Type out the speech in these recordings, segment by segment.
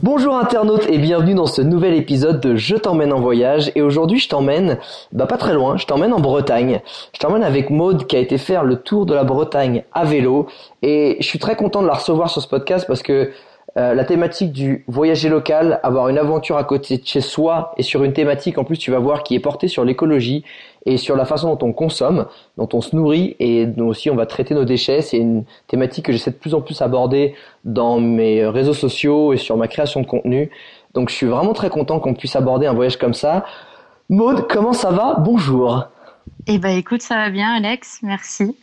Bonjour internautes et bienvenue dans ce nouvel épisode de Je t'emmène en voyage. Et aujourd'hui je t'emmène bah pas très loin, je t'emmène en Bretagne. Je t'emmène avec Maude qui a été faire le tour de la Bretagne à vélo. Et je suis très content de la recevoir sur ce podcast parce que euh, la thématique du voyager local, avoir une aventure à côté de chez soi et sur une thématique en plus tu vas voir qui est portée sur l'écologie et sur la façon dont on consomme, dont on se nourrit et nous aussi on va traiter nos déchets. C'est une thématique que j'essaie de plus en plus aborder dans mes réseaux sociaux et sur ma création de contenu. Donc je suis vraiment très content qu'on puisse aborder un voyage comme ça. Maude, comment ça va? Bonjour. Eh ben écoute, ça va bien Alex, merci.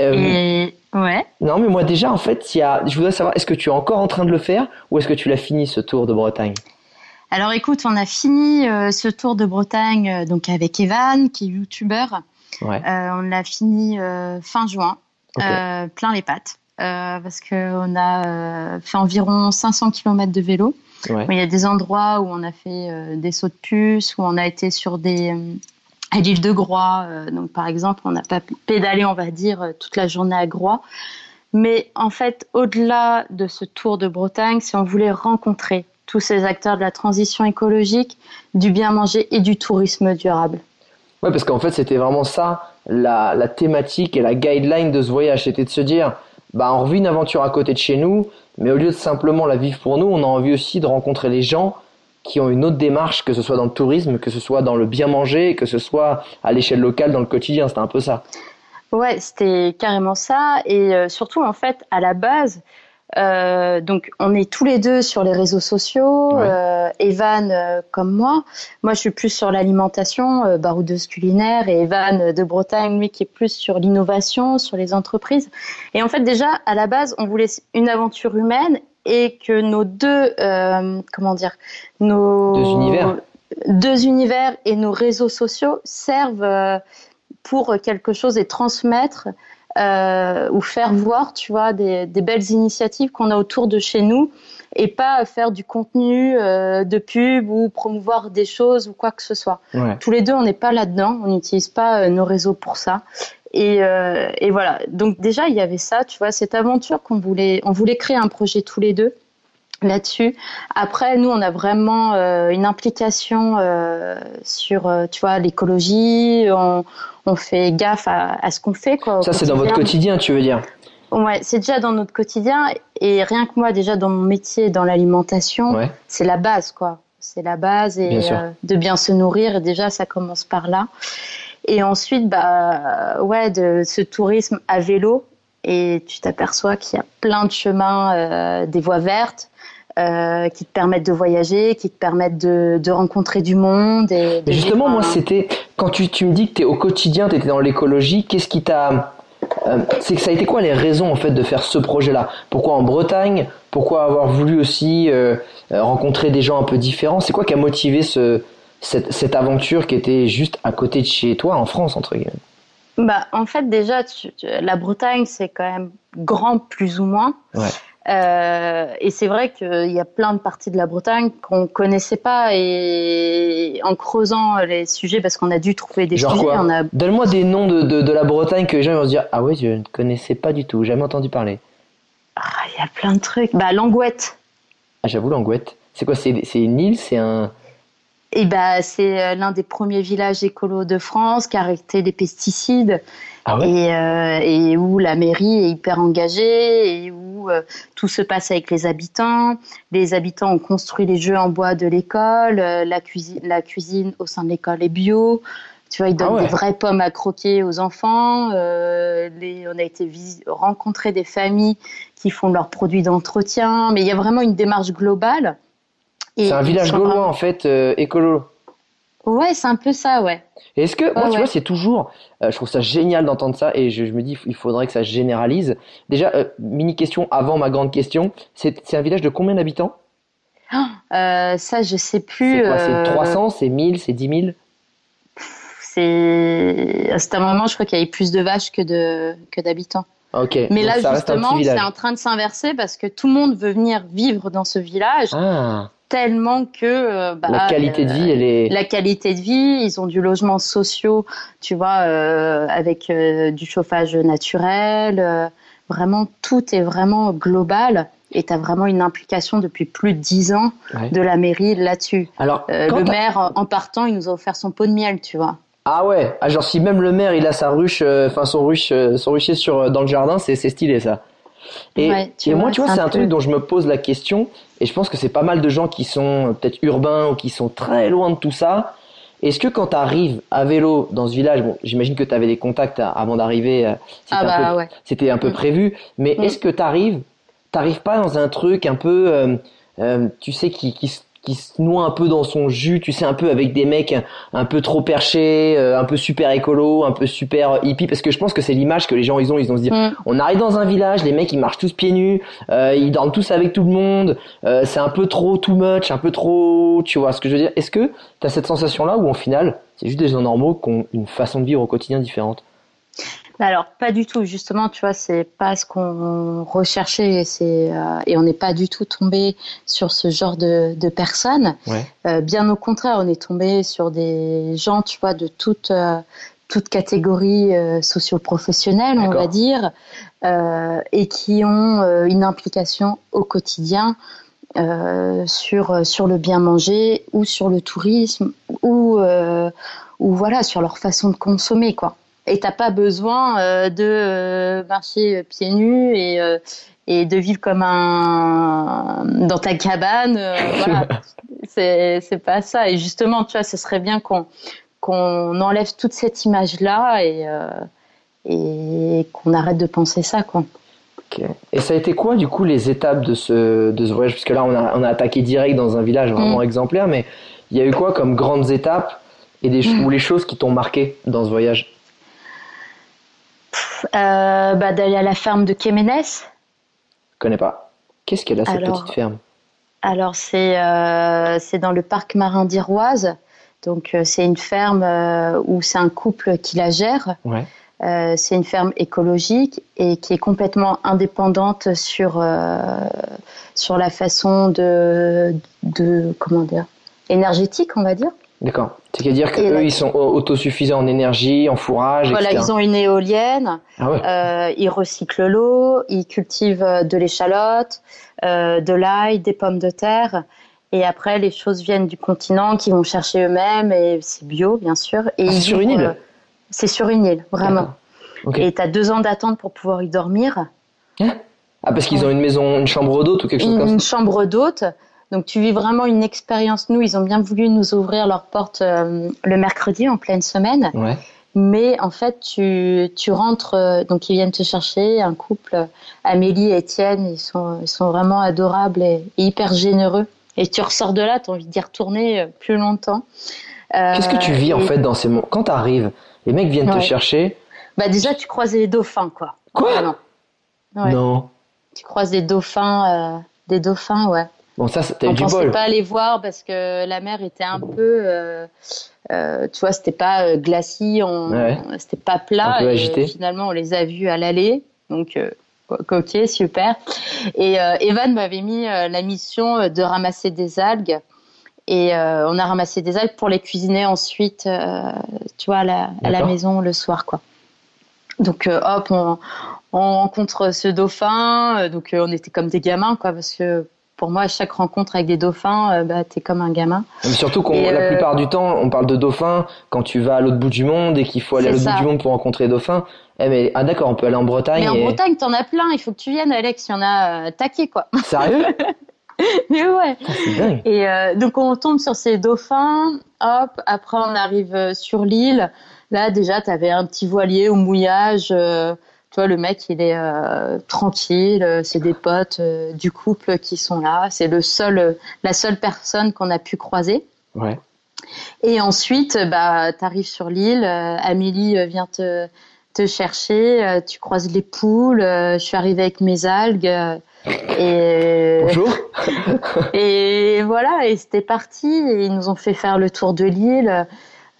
Euh, Et ouais. Non mais moi déjà en fait, il y a, je voudrais savoir, est-ce que tu es encore en train de le faire ou est-ce que tu l'as fini ce tour de Bretagne? Alors écoute, on a fini euh, ce tour de Bretagne euh, donc avec Evan, qui est youtubeur. Ouais. Euh, on l'a fini fin juin, plein les pattes, parce que on a fait environ 500 km de vélo. Ouais. Il y a des endroits où on a fait euh, des sauts de puce, où on a été sur des euh, à l'île de Groix. euh, donc par exemple, on n'a pas pédalé, on va dire, toute la journée à Groix. Mais en fait, au-delà de ce tour de Bretagne, si on voulait rencontrer tous ces acteurs de la transition écologique, du bien manger et du tourisme durable. Ouais, parce qu'en fait, c'était vraiment ça, la, la thématique et la guideline de ce voyage. C'était de se dire, bah, on revit une aventure à côté de chez nous, mais au lieu de simplement la vivre pour nous, on a envie aussi de rencontrer les gens qui ont une autre démarche, que ce soit dans le tourisme, que ce soit dans le bien manger, que ce soit à l'échelle locale, dans le quotidien. C'était un peu ça. Ouais, c'était carrément ça. Et euh, surtout, en fait, à la base, euh, donc on est tous les deux sur les réseaux sociaux. Ouais. Euh, Evan, euh, comme moi. Moi, je suis plus sur l'alimentation, baroudeuse culinaire, et Evan de Bretagne, lui, qui est plus sur l'innovation, sur les entreprises. Et en fait, déjà, à la base, on voulait une aventure humaine et que nos deux, comment dire, nos Deux univers. deux univers et nos réseaux sociaux servent pour quelque chose et transmettre euh, ou faire voir, tu vois, des, des belles initiatives qu'on a autour de chez nous et pas faire du contenu euh, de pub ou promouvoir des choses ou quoi que ce soit. Ouais. Tous les deux, on n'est pas là-dedans, on n'utilise pas euh, nos réseaux pour ça. Et, euh, et voilà. Donc déjà, il y avait ça, tu vois, cette aventure qu'on voulait, on voulait créer un projet tous les deux là-dessus. Après, nous, on a vraiment une implication sur, tu vois, l'écologie. On, on fait gaffe à, à ce qu'on fait, quoi. Ça, c'est dans votre quotidien, tu veux dire Ouais, c'est déjà dans notre quotidien. Et rien que moi, déjà dans mon métier, dans l'alimentation, Ouais. c'est la base, quoi. C'est la base et Bien euh, de bien se nourrir. Et déjà, ça commence par là. Et ensuite, bah, ouais, de ce tourisme à vélo. Et tu t'aperçois qu'il y a plein de chemins, euh, des voies vertes, euh, qui te permettent de voyager, qui te permettent de, de rencontrer du monde. Et de Mais justement, vivre moi, c'était quand tu, tu me dis que tu es au quotidien, tu étais dans l'écologie, qu'est-ce qui t'a. euh, c'est que ça a été quoi les raisons en fait de faire ce projet-là? Pourquoi en Bretagne? Pourquoi avoir voulu aussi euh, euh, rencontrer des gens un peu différents? C'est quoi qui a motivé ce, cette, cette aventure qui était juste à côté de chez toi en France entre guillemets? Bah, en fait, déjà, tu- tu- la Bretagne, c'est quand même grand, plus ou moins. Ouais. Euh, et c'est vrai qu'il y a plein de parties de la Bretagne qu'on connaissait pas. Et en creusant les sujets, parce qu'on a dû trouver des Genre sujets, quoi on a Donne-moi des noms de, de, de la Bretagne que les gens vont se dire Ah ouais, je ne connaissais pas du tout, jamais entendu parler. ah, il y a plein de trucs. Bah, Langouette. Ah, j'avoue, l'Angouette. C'est quoi C'est c'est une île C'est un. Et bah, c'est l'un des premiers villages écolos de France qui a arrêté les pesticides. Ah et, euh, et, où la mairie est hyper engagée et où euh, tout se passe avec les habitants. Les habitants ont construit les jeux en bois de l'école, euh, la, cuisine, la cuisine au sein de l'école est bio. Tu vois, ils donnent ah des vraies pommes à croquer aux enfants. Les, on a été rencontrer des familles qui font leurs produits d'entretien. Mais il y a vraiment une démarche globale. C'est un village gaulois, en fait, écolo. Ouais, c'est un peu ça, ouais. Est-ce que, moi, tu vois, c'est toujours, euh, je trouve ça génial d'entendre ça et je, me dis, il faudrait que ça se généralise. Déjà, euh, mini question avant ma grande question, c'est un village de combien d'habitants? Euh, Ça, je sais plus. C'est quoi C'est 300, c'est 1000, c'est 10 000 C'est. À un moment, je crois qu'il y avait plus de vaches que de que d'habitants. Ok. Mais là, justement, c'est en train de s'inverser parce que tout le monde veut venir vivre dans ce village. Ah tellement que euh, bah, la qualité de vie elle est la qualité de vie ils ont du logement social tu vois euh, avec euh, du chauffage naturel vraiment tout est vraiment global et tu as vraiment une implication depuis plus de dix ans de la mairie là-dessus. Alors, le maire, en partant, il nous a offert son pot de miel, tu vois. Ah ouais, ah, genre si même le maire il a sa ruche, enfin son ruche, son rucher sur dans le jardin, c'est stylé ça. Et, moi, tu vois, c'est un, truc dont je me pose la question, et je pense que c'est pas mal de gens qui sont euh, peut-être urbains ou qui sont très loin de tout ça. Est-ce que quand tu arrives à vélo dans ce village, bon, j'imagine que tu avais des contacts avant d'arriver, euh, c'était ah un, bah, un, peu mm. prévu, mais mm. est-ce que tu arrives, t'arrives pas dans un truc un peu, euh, tu sais, qui, qui, qui se noie un peu dans son jus, tu sais, un peu avec des mecs un, peu trop perchés, euh, un peu super écolo, un peu super hippie, parce que je pense que c'est l'image que les gens ils ont, ils ont se dire, mm. on arrive dans un village, les mecs ils marchent tous pieds nus, euh, ils dorment tous avec tout le monde, euh, c'est un peu trop too much, un peu trop, tu vois ce que je veux dire? Est-ce que tu as cette sensation là ou en final c'est juste des gens normaux qui ont une façon de vivre au quotidien différente? Alors pas du tout, justement, tu vois, c'est pas ce qu'on recherchait, c'est euh, et on n'est pas du tout tombé sur ce genre de, de personnes. Euh, bien au contraire, on est tombé sur des gens, tu vois, de toute euh, toute catégorie socio-professionnelle, on va dire, et qui ont une implication au quotidien sur sur le bien manger ou sur le tourisme ou ou voilà sur leur façon de consommer, quoi et t'as pas besoin euh, de euh, marcher pieds nus et euh, et de vivre comme un dans ta cabane voilà. C'est pas ça. Et justement tu vois ce serait bien qu'on qu'on enlève toute cette image là et et qu'on arrête de penser ça quoi. Et ça a été quoi du coup les étapes de ce, de ce voyage? Parce que là on a, on a attaqué direct dans un village vraiment mm. exemplaire, mais il y a eu quoi comme grandes étapes et des, mm. ou les choses qui t'ont marqué dans ce voyage? Euh, bah, D'aller à la ferme de Kéménès. Je connais pas. Qu'est-ce qu'elle a cette petite ferme? Alors c'est euh, c'est dans le parc marin d'Iroise. Donc euh, c'est une ferme où c'est un couple qui la gère. Ouais. c'est une ferme écologique et qui est complètement indépendante sur sur la façon de de comment dire énergétique on va dire. D'accord. C'est-à-dire qu'eux, ils sont autosuffisants en énergie, en fourrage, Voilà, ils ont une éolienne, ah euh, ils recyclent l'eau, ils cultivent euh, de l'échalote, euh, de l'ail, des pommes de terre. Et après, les choses viennent du continent qu'ils vont chercher eux-mêmes, et c'est bio, bien sûr. Et ah, c'est sur une île C'est sur une île, vraiment. Et tu as deux ans d'attente pour pouvoir y dormir. Hein? Ah, parce qu'ils ont une maison, une chambre d'hôte ou quelque chose comme ça? Une chambre d'hôte. Donc tu vis vraiment une expérience. Nous, ils ont bien voulu nous ouvrir leurs portes euh, le mercredi en pleine semaine. Ouais. Mais en fait, tu, tu rentres, euh, donc ils viennent te chercher, un couple, Amélie et Étienne, ils sont, ils sont vraiment adorables et, hyper généreux. Et tu ressors de là, tu as envie d'y retourner euh, plus longtemps. Qu'est-ce que tu vis en fait dans ces moments? Quand tu arrives, les mecs viennent te chercher. Bah déjà, tu croises les dauphins, quoi. Quoi? Non. non. Tu croises des dauphins, des dauphins, ouais. Bon, ça, c'était du bol. pas aller voir parce que la mer était un peu, euh, euh, tu vois, c'était pas euh, glacis, c'était pas plat. et finalement, on les a vus à l'aller. Donc, ok, super. Et Evan m'avait mis la mission de ramasser des algues. Et on a ramassé des algues pour les cuisiner ensuite, tu vois, à la, à la, maison le soir, quoi. Donc, hop, on, on rencontre ce dauphin. Donc, on était comme des gamins, quoi, parce que pour moi, à chaque rencontre avec des dauphins, bah, t'es comme un gamin. Mais surtout qu'on, la plupart du temps, on parle de dauphins quand tu vas à l'autre bout du monde et qu'il faut aller à l'autre bout du monde pour rencontrer des dauphins. Eh mais, ah d'accord, on peut aller en Bretagne. Mais en Bretagne, t'en as plein. Il faut que tu viennes, Alex. Il y en a taqué, quoi. Sérieux? Mais ouais. Dingue. Et donc on tombe sur ces dauphins. Hop. Après, on arrive sur l'île. Là, déjà, tu avais un petit voilier au mouillage. Euh, vois, le mec, il est euh, tranquille. Euh, c'est des potes du couple qui sont là. C'est le seul, la seule personne qu'on a pu croiser. Ouais. Et ensuite, bah, tu arrives sur l'île. Amélie vient te, te chercher. tu croises les poules. je suis arrivée avec mes algues. Et Bonjour. et voilà, et c'était parti. Et ils nous ont fait faire le tour de l'île.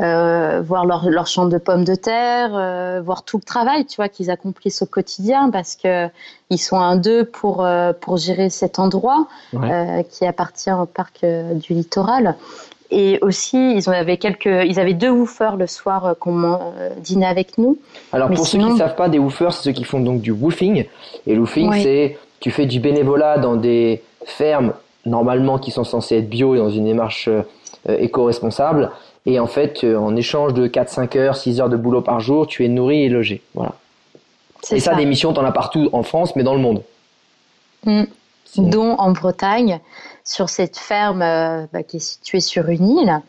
Euh, voir leur, leur champ de pommes de terre, euh, voir tout le travail, tu vois, qu'ils accomplissent au quotidien, parce que ils sont un deux pour euh, pour gérer cet endroit qui appartient au parc du littoral. Et aussi, ils avaient quelques, ils avaient deux woofers le soir qu'on dînait avec nous. Alors pour ceux qui ne savent pas, des woofers, c'est ceux qui font donc du woofing. Et le woofing, c'est tu fais du bénévolat dans des fermes normalement qui sont censées être bio et dans une démarche éco-responsable et en fait, euh, en échange de 4-5 heures, 6 heures de boulot par jour, tu es nourri et logé. Voilà. Et ça, des missions, tu en as partout en France, mais dans le monde. Mm. Dont en Bretagne, sur cette ferme euh, bah, qui est située sur une île.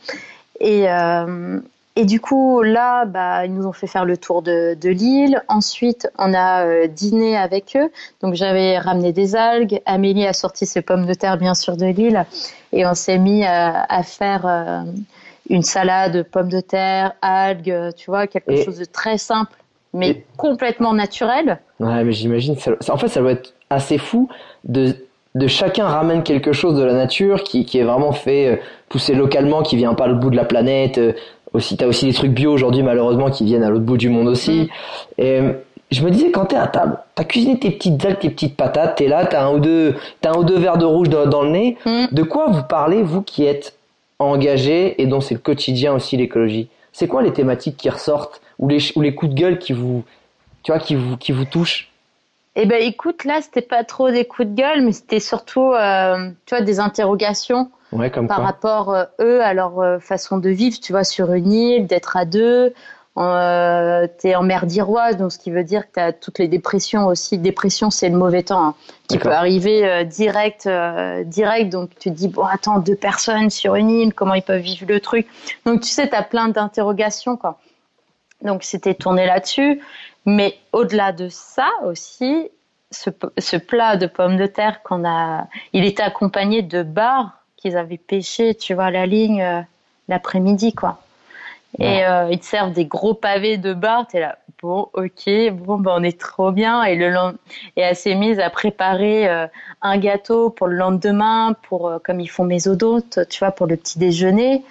Et, euh, et du coup, là, bah, ils nous ont fait faire le tour de, de l'île. Ensuite, on a dîné avec eux. Donc, j'avais ramené des algues. Amélie a sorti ses pommes de terre, bien sûr, de l'île. Et on s'est mis à faire une salade, pommes de terre, algues, tu vois, quelque chose de très simple, mais complètement naturel. Ouais, mais j'imagine, en fait, ça doit être assez fou de, de chacun ramène quelque chose de la nature qui, qui est vraiment fait euh, pousser localement, qui vient pas l'autre bout de la planète. Euh, aussi, t'as aussi des trucs bio aujourd'hui, malheureusement, qui viennent à l'autre bout du monde aussi. Mm. Et euh, je me disais, quand t'es à table, t'as cuisiné tes petites algues, tes petites patates, t'es là, t'as un ou deux, t'as un ou deux verres de rouge dans, dans le nez. Mm. De quoi vous parlez, vous qui êtes engagé et dont c'est le quotidien aussi l'écologie. C'est quoi les thématiques qui ressortent ou les, ou les coups de gueule qui vous, tu vois, qui vous, qui vous touchent? Eh ben, écoute, là, c'était pas trop des coups de gueule, mais c'était surtout, euh, tu vois, des interrogations ouais, comme par rapport euh, eux à leur euh, façon de vivre. Tu vois, sur une île, d'être à deux, euh, tu es en mer d'Iroise, donc ce qui veut dire que tu as toutes les dépressions aussi. Dépression, c'est le mauvais temps, hein, qui peut arriver euh, direct, euh, direct. Donc tu te dis, bon, attends, deux personnes sur une île, comment ils peuvent vivre le truc? Donc tu sais, tu as plein d'interrogations. quoi. Donc c'était tourné là-dessus. Mais au-delà de ça aussi, ce, ce, plat de pommes de terre qu'on a, il était accompagné de bars qu'ils avaient pêché, tu vois, à la ligne euh, l'après-midi, quoi. Et euh, ils te servent des gros pavés de bar. T'es là, bon, ok, bon, ben on est trop bien. Et le et elle s'est mise à préparer euh, un gâteau pour le lendemain, pour euh, comme ils font mes odotes, tu vois, pour le petit déjeuner.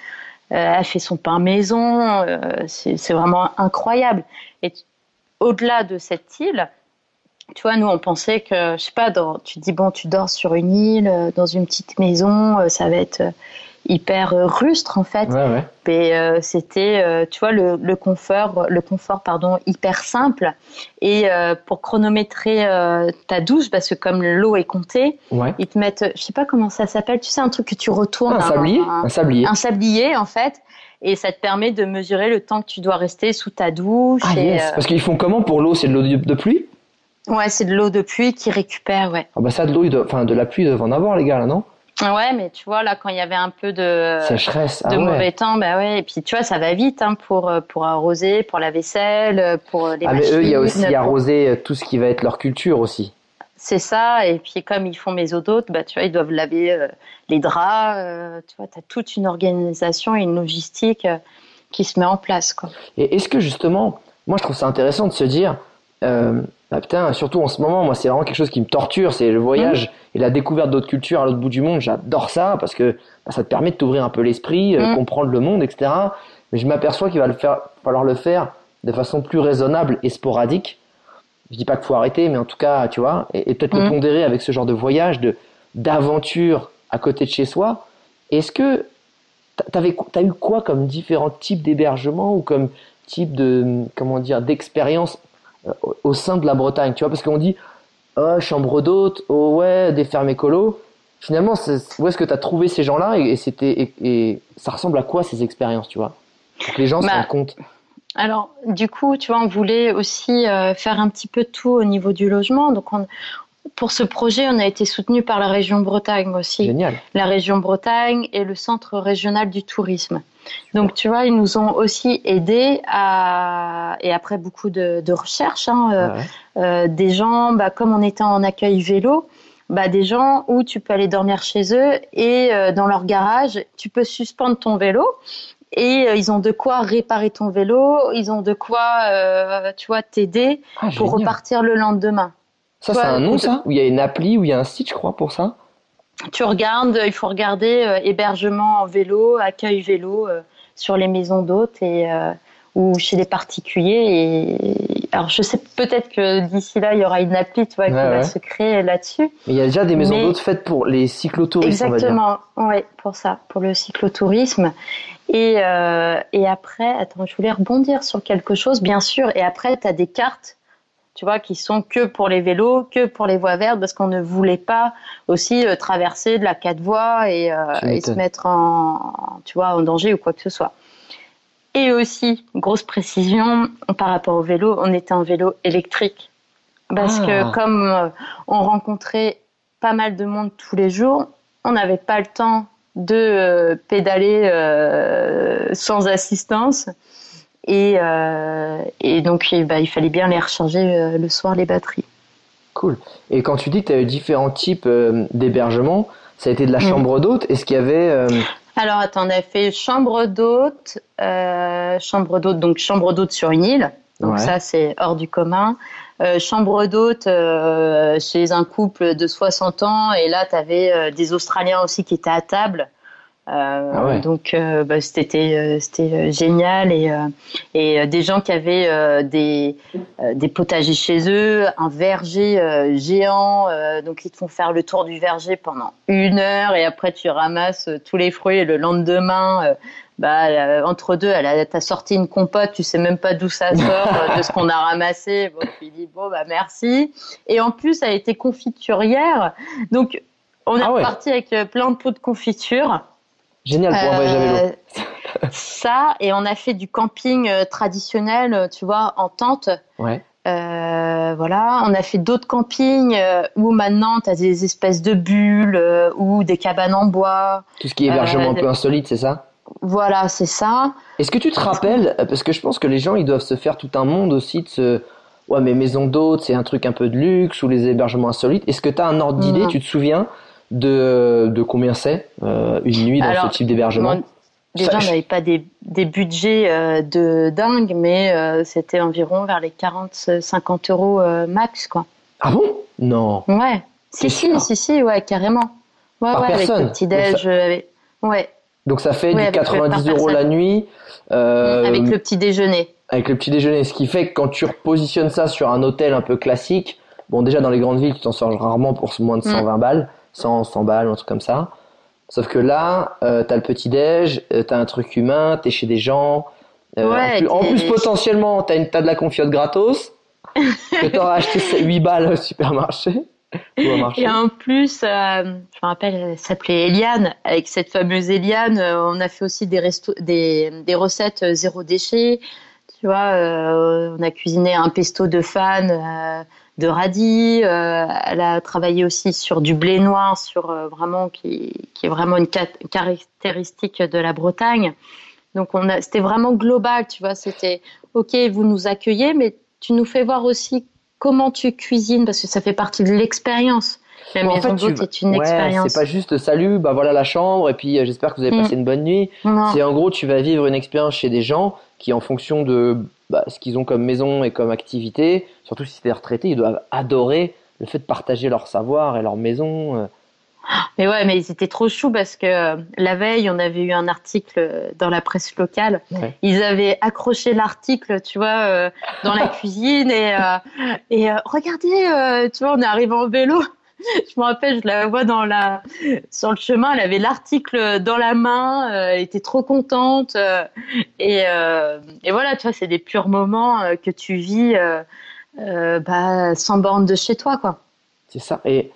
elle fait son pain maison. c'est vraiment incroyable. Et au-delà de cette île, tu vois, nous on pensait que, je sais pas, dans, tu dis bon, tu dors sur une île, dans une petite maison, ça va être hyper euh, rustre en fait. Ouais, euh, c'était, euh, tu vois, le, le, confort, le confort pardon, hyper simple. Et pour chronométrer ta douche, parce que comme l'eau est comptée, ils te mettent, je sais pas comment ça s'appelle, tu sais, un truc que tu retournes. un, sablier, un, sablier. Un sablier en fait. Et ça te permet de mesurer le temps que tu dois rester sous ta douche. Ah, yes. Parce qu'ils font comment pour l'eau? C'est de l'eau de pluie? Ouais, c'est de l'eau de pluie qui récupère, ouais. Ah bah ça, de l'eau, enfin de la pluie, ils doivent en avoir les gars là, non? Ouais, mais tu vois, là, quand il y avait un peu de, Sécheresse. de ah mauvais temps, bah ouais. Et puis, tu vois, ça va vite hein, pour, euh, pour arroser, pour la vaisselle, euh, pour les ah, machines. mais eux, il y a aussi arroser euh, tout ce qui va être leur culture aussi. C'est ça. Et puis, comme ils font mes eaux d'hôtes, bah, tu vois, ils doivent laver les draps. tu vois, tu as toute une organisation et une logistique qui se met en place. Quoi. Et est-ce que, justement, moi, je trouve ça intéressant de se dire, bah putain, surtout en ce moment, moi, c'est vraiment quelque chose qui me torture, c'est le voyage mmh. et la découverte d'autres cultures à l'autre bout du monde. J'adore ça parce que bah, ça te permet de t'ouvrir un peu l'esprit, euh, mmh. comprendre le monde, etc. Mais je m'aperçois qu'il va le faire, falloir le faire de façon plus raisonnable et sporadique. Je dis pas qu'il faut arrêter, mais en tout cas, tu vois, et, peut-être le mmh. pondérer avec ce genre de voyage, de d'aventure à côté de chez soi. Est-ce que t'avais, t'as eu quoi comme différents types d'hébergements ou comme type de, comment dire, d'expérience au sein de la Bretagne, tu vois, parce qu'on dit oh, chambre d'hôte, oh ouais, des fermes écolo, finalement, où est-ce que tu as trouvé ces gens-là et, c'était et, ça ressemble à quoi ces expériences, tu vois? Pour que les gens se bah, rendent compte. Alors, du coup, tu vois, on voulait aussi euh, faire un petit peu tout au niveau du logement. Donc, on, pour ce projet, on a été soutenu par la région Bretagne aussi. Génial. La région Bretagne et le Centre régional du tourisme. Donc, tu vois, ils nous ont aussi aidés à, et après beaucoup de, recherches, hein, euh, euh, des gens, bah, comme on était en accueil vélo, bah, des gens où tu peux aller dormir chez eux et euh, dans leur garage, tu peux suspendre ton vélo et ils ont de quoi réparer ton vélo, ils ont de quoi, tu vois, t'aider ah, pour repartir le lendemain. Ça, c'est un nom, ça Où il y a une appli, où il y a un site, je crois, pour ça Tu regardes, il faut regarder euh, hébergement en vélo, accueil vélo euh, sur les maisons d'hôtes et euh, ou chez les particuliers. Et alors, je sais peut-être que d'ici là, il y aura une appli, tu vois, qui va se créer là-dessus. Mais il y a déjà des maisons d'hôtes faites pour les cyclotouristes. Exactement, oui, pour ça, pour le cyclotourisme. Et, et après, attends, je voulais rebondir sur quelque chose, bien sûr. Et après, tu as des cartes tu vois, qui sont que pour les vélos, que pour les voies vertes, parce qu'on ne voulait pas aussi euh, traverser de la quatre voies et, euh, se mettre en, tu vois, en danger ou quoi que ce soit. Et aussi, grosse précision par rapport au vélo, on était en vélo électrique. Parce que ah. comme euh, on rencontrait pas mal de monde tous les jours, on n'avait pas le temps de pédaler sans assistance. Et, euh, et donc, bah, il fallait bien les recharger euh, le soir, les batteries. Cool. Et quand tu dis que tu as eu différents types euh, d'hébergement, ça a été de la chambre d'hôte Est-ce qu'il y avait. Alors, attends, on a fait chambre d'hôte, chambre d'hôte, donc chambre d'hôte sur une île. Donc, ça, c'est hors du commun. chambre d'hôte chez un couple de 60 ans. Et là, tu avais des Australiens aussi qui étaient à table. Euh, ah donc euh, bah, c'était euh, c'était génial et et des gens qui avaient des des potagers chez eux, un verger géant, donc ils te font faire le tour du verger pendant une heure et après tu ramasses tous les fruits et le lendemain bah, entre deux, elle a, sorti une compote, tu sais même pas d'où ça sort, de ce qu'on a ramassé. Bon, tu dis bon bah merci. Et en plus, elle été confiturière, donc on est ah reparti avec plein de pots de confiture. Génial pour un voyage à vélo. Euh, ça, et on a fait du camping euh, traditionnel, euh, tu vois, en tente. Ouais. voilà, on a fait d'autres campings où maintenant tu as des espèces de bulles ou des cabanes en bois. Tout ce qui est hébergement un peu insolite, c'est ça? Voilà, c'est ça. Est-ce que tu te rappelles, parce que je pense que les gens ils doivent se faire tout un monde aussi de ce. Ouais, mais maison d'hôtes, c'est un truc un peu de luxe ou les hébergements insolites. Est-ce que tu as un ordre d'idée? Tu te souviens de, de combien c'est euh, une nuit dans ce type d'hébergement? Déjà, on n'avait pas des, des budgets euh, de dingue, mais euh, c'était environ vers les 40-50 euros max, quoi. Ah bon? Non. Ouais. Si, si, si, si, ouais, carrément. Ouais, Par ouais, personne. avec le petit-déj. Ouais. Donc ça fait du 90 euros la nuit. avec le petit déjeuner. Avec le petit déjeuner. Ce qui fait que quand tu repositionnes ça sur un hôtel un peu classique, bon, déjà dans les grandes villes, tu t'en sors rarement pour moins de 120 mm. balles. 100, 100 balles, un truc comme ça. Sauf que là, euh, t'as le petit-déj, euh, t'as un truc humain, t'es chez des gens. Euh, en, plus, potentiellement, t'as, une, t'as de la confiote gratos que t'auras acheté 8 balles au supermarché. Et en plus, je me rappelle, elle s'appelait Eliane. Avec cette fameuse Eliane, on a fait aussi des, des, des recettes zéro déchet. Tu vois, on a cuisiné un pesto de fan de radis. Euh, elle a travaillé aussi sur du blé noir, sur euh, vraiment qui, qui, est vraiment une caractéristique de la Bretagne. Donc on a, c'était vraiment global, tu vois. C'était ok, vous nous accueillez, mais tu nous fais voir aussi comment tu cuisines parce que ça fait partie de l'expérience. La maison d'hôte est une expérience. C'est pas juste salut, bah voilà la chambre et puis euh, j'espère que vous avez mm. passé une bonne nuit. C'est en gros tu vas vivre une expérience chez des gens qui en fonction de bah, ce qu'ils ont comme maison et comme activité, surtout si c'est retraités, ils doivent adorer le fait de partager leur savoir et leur maison. Euh. Mais ouais, mais ils étaient trop choux parce que euh, la veille, on avait eu un article dans la presse locale. Ils avaient accroché l'article, tu vois, euh, dans la cuisine et, et regardez, tu vois, on est arrivé en vélo. je me rappelle, je la vois dans la, sur le chemin, elle avait l'article dans la main, euh, elle était trop contente. Euh, et, euh, et, voilà, tu vois, c'est des purs moments que tu vis bah, sans borne de chez toi, quoi. C'est ça. Et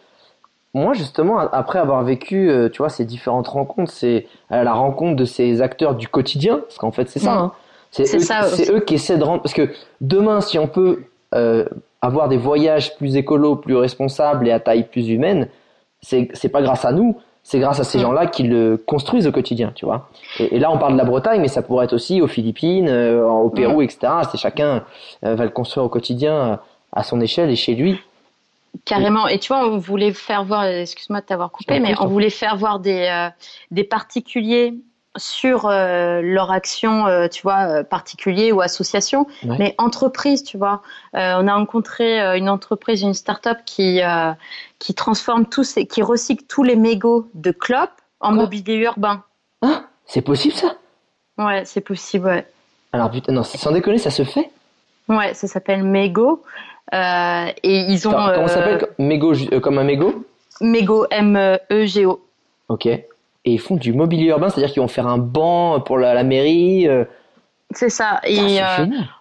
moi, justement, après avoir vécu, tu vois, ces différentes rencontres, c'est la rencontre de ces acteurs du quotidien, parce qu'en fait, c'est ça. Hein. C'est eux, eux, qui essaient de rendre. Parce que demain, si on peut avoir des voyages plus écolos, plus responsables et à taille plus humaine, c'est pas grâce à nous, c'est grâce à ces gens-là qui le construisent au quotidien, tu vois. Et, là, on parle de la Bretagne, mais ça pourrait être aussi aux Philippines, euh, au Pérou, etc. C'est chacun va le construire au quotidien à son échelle et chez lui. Carrément. Et tu vois, on voulait faire voir, excuse-moi de t'avoir coupé, mais on voulait faire voir des, euh, des particuliers sur euh, leur action, euh, tu vois, particulier ou association, mais entreprise, tu vois. on a rencontré une entreprise, une start-up qui, qui transforme tous, qui recycle tous les mégots de clopes en mobilier urbain. Ah, c'est possible ça? Ouais, c'est possible, ouais. Alors putain, non, sans déconner, ça se fait? Ouais, ça s'appelle mégot. Euh, et ils ont. comment ça s'appelle? Euh, Mégo, euh, comme un mégot? Mégo, M-E-G-O. Ok. Et ils font du mobilier urbain, c'est-à-dire qu'ils vont faire un banc pour la, mairie. C'est ça. Et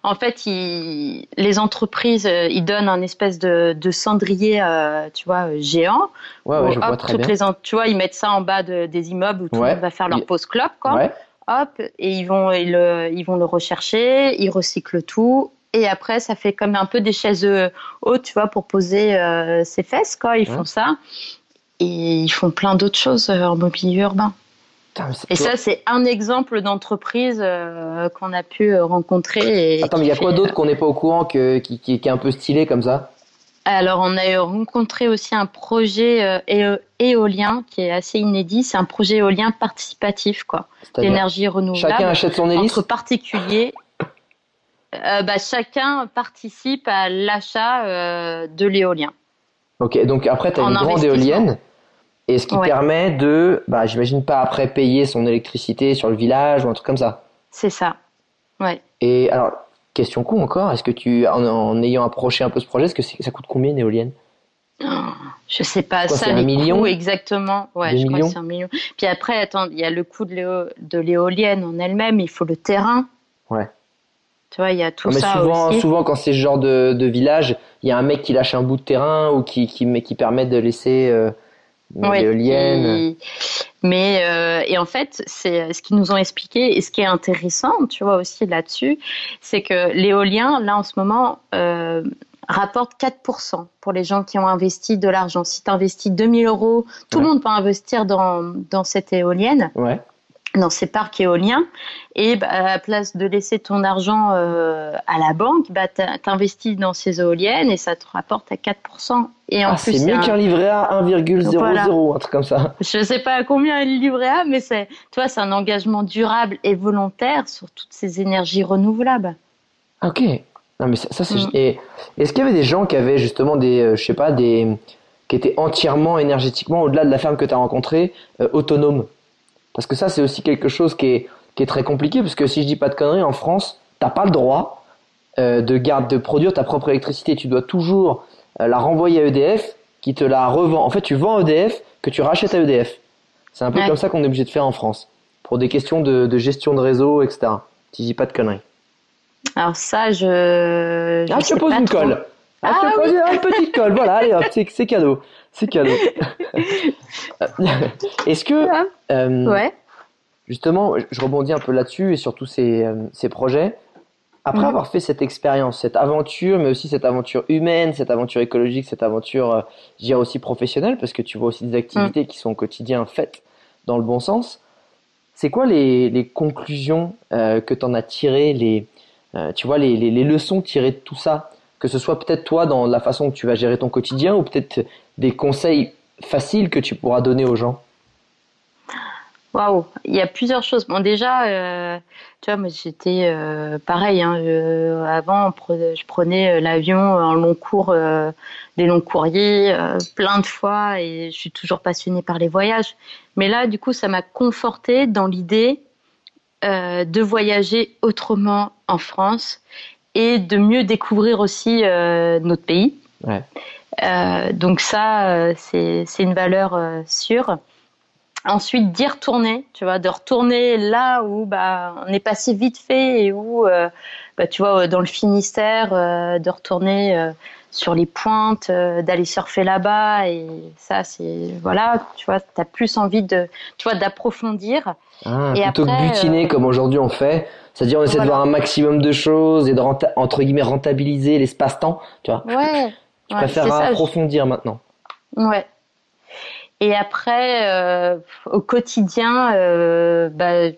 en fait, ils, les entreprises, ils donnent un espèce de, de cendrier, tu vois, géant. Ouais, ouais, je vois très bien. Les, tu vois, ils mettent ça en bas de, des immeubles où tout le monde va faire leur pause clope, quoi. Hop, et ils vont, ils, ils vont le rechercher, ils recyclent tout, et après, ça fait comme un peu des chaises euh, hautes, tu vois, pour poser euh, ses fesses, quoi. Ils font ça. Et ils font plein d'autres choses euh, en mobilier urbain. et ça, c'est un exemple d'entreprise qu'on a pu rencontrer. Attends, mais il y a quoi d'autre qu'on n'est pas au courant, que, qui, qui, est un peu stylé comme ça? Alors, on a rencontré aussi un projet éolien qui est assez inédit. C'est un projet éolien participatif, quoi, d'énergie renouvelable. Chacun achète son hélice? Entre particuliers euh, bah, chacun participe à l'achat euh, de l'éolien. Ok, donc après, tu as une grande éolienne. Et ce qui permet de, bah, j'imagine pas après payer son électricité sur le village ou un truc comme ça. C'est ça. Ouais. Et alors, question con encore, est-ce que tu, en, ayant approché un peu ce projet, est-ce que ça coûte combien une éolienne? Oh, Je sais pas, ça, un million? exactement. Ouais, je crois que c'est un million. Puis après, attends, il y a le coût de l'éolienne en elle-même, il faut le terrain. Ouais. Tu vois, il y a tout mais ça souvent, aussi. Souvent, quand c'est ce genre de, de village, il y a un mec qui lâche un bout de terrain ou qui, qui, qui permet de laisser euh, l'éolienne. Mais euh, et en fait, c'est ce qu'ils nous ont expliqué et ce qui est intéressant, tu vois aussi là-dessus, c'est que l'éolien, là en ce moment, euh, rapporte 4% pour les gens qui ont investi de l'argent. Si tu investis 2000 euros, tout le monde peut investir dans, dans cette éolienne. Ouais dans ces parcs éoliens et bah, à la place de laisser ton argent euh, à la banque, bah, t'investis dans ces éoliennes et ça te rapporte à 4%. Et en ah, c'est mieux qu'un livret A 1,00, un truc comme ça. Je sais pas à combien est le livret A, mais c'est, toi, c'est un engagement durable et volontaire sur toutes ces énergies renouvelables. Ok. Non, mais ça, c'est. Mm. Et est-ce qu'il y avait des gens qui avaient justement des, euh, je sais pas, des, qui étaient entièrement énergétiquement au-delà de la ferme que tu as rencontrée, euh, autonomes? Parce que ça, c'est aussi quelque chose qui est, qui est très compliqué, parce que si je dis pas de conneries, en France, t'as pas le droit euh, de, garde, de produire ta propre électricité. Tu dois toujours euh, la renvoyer à EDF, qui te la revend. En fait, tu vends à EDF, que tu rachètes à EDF. C'est un peu comme ça qu'on est obligé de faire en France, pour des questions de, de gestion de réseau, etc. Si je dis pas de conneries. Alors ça, je... ah, je te pose une colle. Ah, une petite colle, voilà, allez hop, c'est cadeau. C'est cadeau. Est-ce que, euh, ouais. justement, je rebondis un peu là-dessus et sur tous ces, euh, ces projets. Après mhm. avoir fait cette expérience, cette aventure, mais aussi cette aventure humaine, cette aventure écologique, cette aventure, euh, je dirais aussi professionnelle, parce que tu vois aussi des activités mhm. qui sont au quotidien faites dans le bon sens. C'est quoi les, les conclusions que tu en as tirées, les, tu vois, les, les, les leçons tirées de tout ça? Que ce soit peut-être toi dans la façon que tu vas gérer ton quotidien ou peut-être des conseils faciles que tu pourras donner aux gens Waouh, il y a plusieurs choses. Bon, déjà, euh, tu vois, moi j'étais euh, pareil. Hein, avant, je prenais euh, l'avion en long cours, des longs courriers, plein de fois, et je suis toujours passionnée par les voyages. Mais là, du coup, ça m'a confortée dans l'idée de voyager autrement en France et de mieux découvrir aussi notre pays. Ouais. Euh, donc ça, euh, c'est une valeur euh, sûre. Ensuite, d'y retourner, tu vois, de retourner là où bah, on est passé vite fait et où, bah, tu vois, dans le Finistère, de retourner sur les pointes, d'aller surfer là-bas. Et ça, c'est voilà, tu vois, t'as plus envie de, tu vois, d'approfondir. Ah, et plutôt que butiner comme aujourd'hui on fait, c'est-à-dire on essaie de voir un maximum de choses et de entre guillemets rentabiliser l'espace-temps, tu vois. Ouais. Je préfère approfondir maintenant. Ouais. Et après, euh, au quotidien, euh, bah,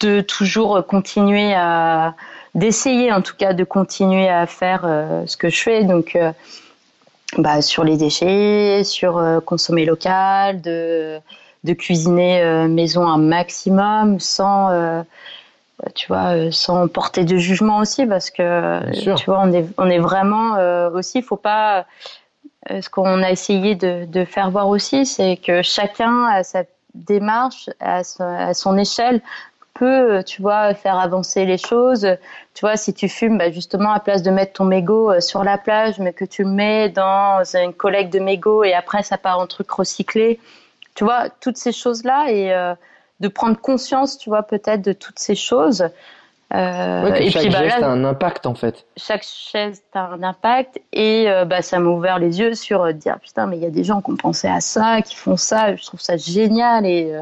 de toujours continuer à, d'essayer en tout cas de continuer à faire euh, ce que je fais. Donc, bah, sur les déchets, sur consommer local, de, de cuisiner maison un maximum sans tu vois, sans porter de jugement aussi, parce que tu vois, on est, on est vraiment aussi, il faut pas euh, ce qu'on a essayé de, faire voir aussi, c'est que chacun a sa démarche, à son, échelle, peut, tu vois, faire avancer les choses. Tu vois, si tu fumes, bah justement, à place de mettre ton mégot euh, sur la plage, mais que tu le mets dans une collecte de mégots et après ça part en truc recyclé. Tu vois, toutes ces choses-là et euh, de prendre conscience, tu vois, peut-être de toutes ces choses. Euh, et chaque puis, bah, geste a un impact en fait. Chaque geste a un impact et euh, bah, ça m'a ouvert les yeux sur euh, dire putain mais il y a des gens qui ont pensé à ça, qui font ça, je trouve ça génial et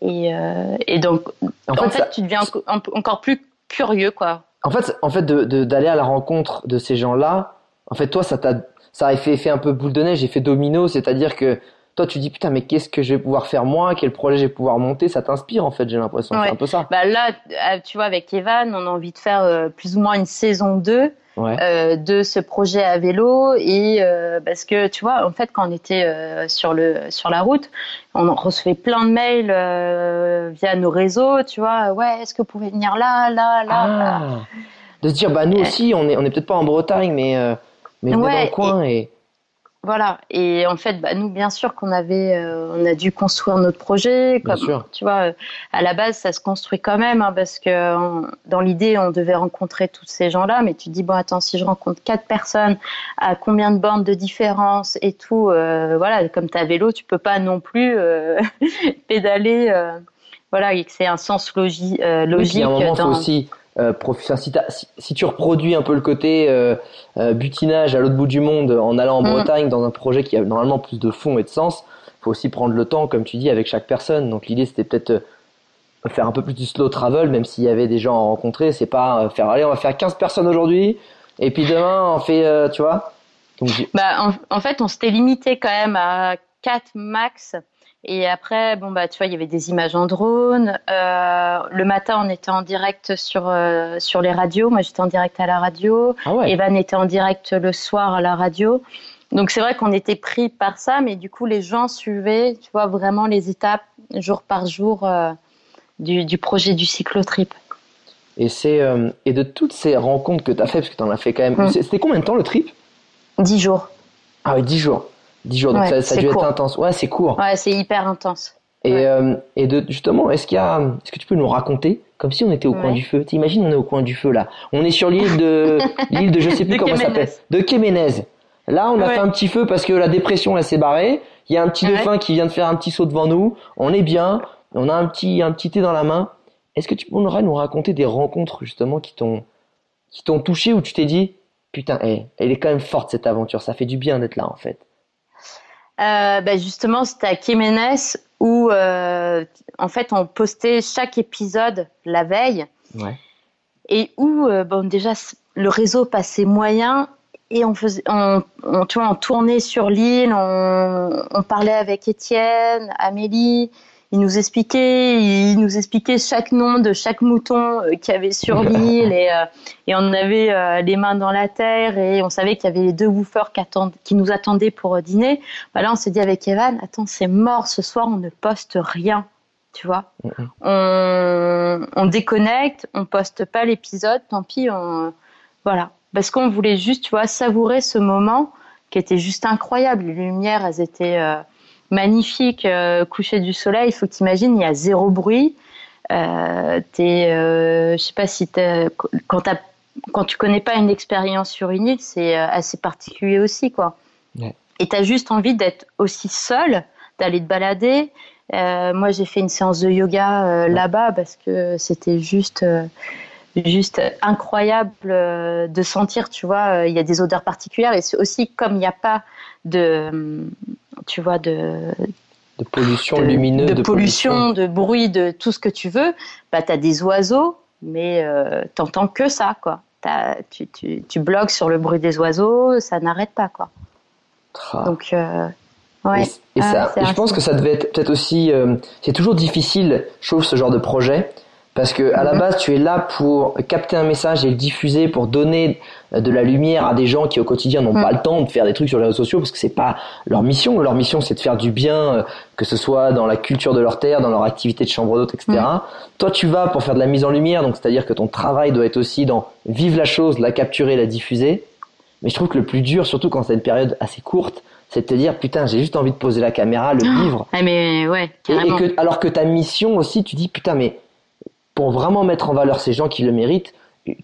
et, et donc en, fait, tu deviens encore plus curieux quoi. En fait en fait de d'aller à la rencontre de ces gens là, en fait toi ça t'a ça a fait effet un peu boule de neige, j'ai fait domino, c'est-à-dire que toi tu dis putain mais qu'est-ce que je vais pouvoir faire moi? Quel projet je vais pouvoir monter? Ça t'inspire en fait j'ai l'impression. C'est un peu ça. Bah là euh, tu vois avec Evan on a envie de faire euh, plus ou moins une saison 2 euh, de ce projet à vélo. Et parce que tu vois en fait quand on était sur le sur la route on recevait plein de mails via nos réseaux tu vois ouais est-ce que vous pouvez venir là là là, ah. de se dire bah nous aussi on est on est peut-être pas en Bretagne mais mais on est dans le coin et voilà. Et en fait, bah, nous, bien sûr qu'on avait, euh, on a dû construire notre projet. Comme, Tu vois, euh, à la base, ça se construit quand même, hein, parce que dans l'idée, on devait rencontrer tous ces gens-là. Mais tu te dis, bon, attends, si je rencontre quatre personnes, à combien de bornes de différence et tout, euh, voilà, comme tu as vélo, tu peux pas non plus pédaler. voilà, et que c'est un sens logique. logique dans... aussi euh, si, tu reproduis un peu le côté euh, euh, butinage à l'autre bout du monde en allant en mm. Bretagne dans un projet qui a normalement plus de fond et de sens, faut aussi prendre le temps, comme tu dis, avec chaque personne. Donc l'idée c'était peut-être faire un peu plus du slow travel, même s'il y avait des gens à rencontrer. C'est pas faire allez, on va faire 15 personnes aujourd'hui, et puis demain on fait, tu vois. bah, en, en, fait, on s'était limité quand même à 4 max et après, bon bah tu vois, il y avait des images en drone. Euh, le matin, on était en direct sur euh, sur les radios. Moi, j'étais en direct à la radio. Ah Evan était en direct le soir à la radio. Donc c'est vrai qu'on était pris par ça, mais du coup les gens suivaient, tu vois, vraiment les étapes jour par jour euh, du, du, projet du cyclotrip. Et c'est et de toutes ces rencontres que tu as fait, parce que tu en as fait quand même. Hum. C'était combien de temps le trip? Dix jours. Ah oui, dix jours. 10 jours, donc ça, ça a dû être intense. Ouais, c'est court. Ouais, c'est hyper intense. Et, euh, et de, justement, est-ce qu'il y a, est-ce que tu peux nous raconter, comme si on était au coin du feu? T'imagines, on est au coin du feu là. On est sur l'île de, l'île de je sais plus comment ça s'appelle, de Kemenez. Là, on a fait un petit feu parce que la dépression, elle s'est barrée. Il y a un petit dauphin qui vient de faire un petit saut devant nous. On est bien. On a un petit, un petit thé dans la main. Est-ce que tu pourrais nous raconter des rencontres justement qui t'ont, qui t'ont touché où tu t'es dit, putain, hey, elle est quand même forte cette aventure. Ça fait du bien d'être là en fait euh, bah Justement, c'était à Jiménez où, euh, en fait, on postait chaque épisode la veille. Ouais. Et où, euh, bon, déjà, le réseau passait moyen et on faisait, on, on, tu vois, on tournait sur l'île, on, on parlait avec Étienne, Amélie, il nous expliquait, il nous expliquait chaque nom de chaque mouton euh, qu'il y avait sur l'île et, euh, et on avait euh, les mains dans la terre et on savait qu'il y avait les deux woofers qui, qui nous attendaient pour dîner. Bah là, on s'est dit avec Evan, attends, c'est mort, ce soir, on ne poste rien, tu vois. On, on déconnecte, on poste pas l'épisode, tant pis, on, voilà. Parce qu'on voulait juste, tu vois, savourer ce moment qui était juste incroyable. Les lumières, elles étaient magnifique euh, coucher du soleil. Il faut que tu imagines, il y a zéro bruit. Euh, t'es, euh, je sais pas si quand, quand tu connais pas une expérience sur une île, c'est euh, assez particulier aussi, quoi. Et tu as juste envie d'être aussi seul, d'aller te balader. moi, j'ai fait une séance de yoga là-bas parce que c'était juste juste incroyable de sentir, tu vois, il y a des odeurs particulières et aussi comme il n'y a pas de, tu vois, de, de pollution lumineuse, de, pollution, de bruit, de tout ce que tu veux, bah, tu as des oiseaux, mais euh, t'entends que ça, quoi. Tu, tu, tu, bloques sur le bruit des oiseaux, ça n'arrête pas, quoi. Donc, euh, ouais. Et, ça, je pense que ça devait être peut-être aussi. Euh, c'est toujours difficile, je trouve, ce genre de projet. Parce que à la mhm. base, tu es là pour capter un message et le diffuser, pour donner euh, de la lumière à des gens qui au quotidien n'ont pas mhm. le temps de faire des trucs sur les réseaux sociaux parce que c'est pas leur mission. Leur mission, c'est de faire du bien, euh, que ce soit dans la culture de leur terre, dans leur activité de chambre d'hôte, etc. Mhm. Toi, tu vas pour faire de la mise en lumière, donc c'est-à-dire que ton travail doit être aussi dans vivre la chose, la capturer, la diffuser. Mais je trouve que le plus dur, surtout quand c'est une période assez courte, c'est de te dire putain j'ai juste envie de poser la caméra, le oh, vivre. mais ouais, carrément. Et, que, alors que ta mission aussi, tu dis putain mais pour vraiment mettre en valeur ces gens qui le méritent,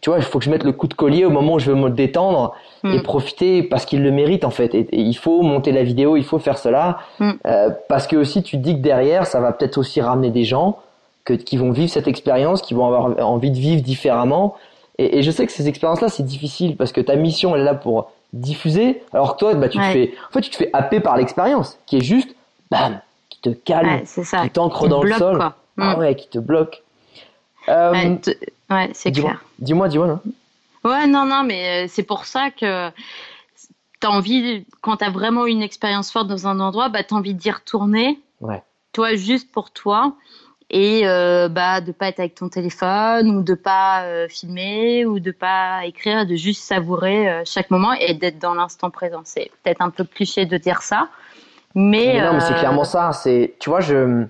tu vois, il faut que je mette le coup de collier au moment où je veux me détendre et mm. profiter parce qu'ils le méritent en fait. Et, il faut monter la vidéo, il faut faire cela mm. euh, parce que aussi tu te dis que derrière, ça va peut-être aussi ramener des gens que, qui vont vivre cette expérience, qui vont avoir envie de vivre différemment. Et, je sais que ces expériences-là, c'est difficile parce que ta mission, elle est là pour diffuser, alors que toi, bah, tu te fais, en fait, tu te fais happer par l'expérience, qui est juste, bam, qui te calme, qui t'ancre dans le sol, ah mm. ouais, qui te bloque. Euh, ouais, c'est clair. Dis-moi, dis-moi, non Ouais, non, non, mais euh, c'est pour ça que tu as envie, quand tu as vraiment une expérience forte dans un endroit, bah, tu as envie d'y retourner. Ouais. Toi, juste pour toi. Et euh, bah, de pas être avec ton téléphone ou de pas euh, filmer ou de pas écrire, de juste savourer chaque moment et d'être dans l'instant présent. C'est peut-être un peu cliché de dire ça, mais, mais non, mais c'est clairement ça. C'est, tu vois, je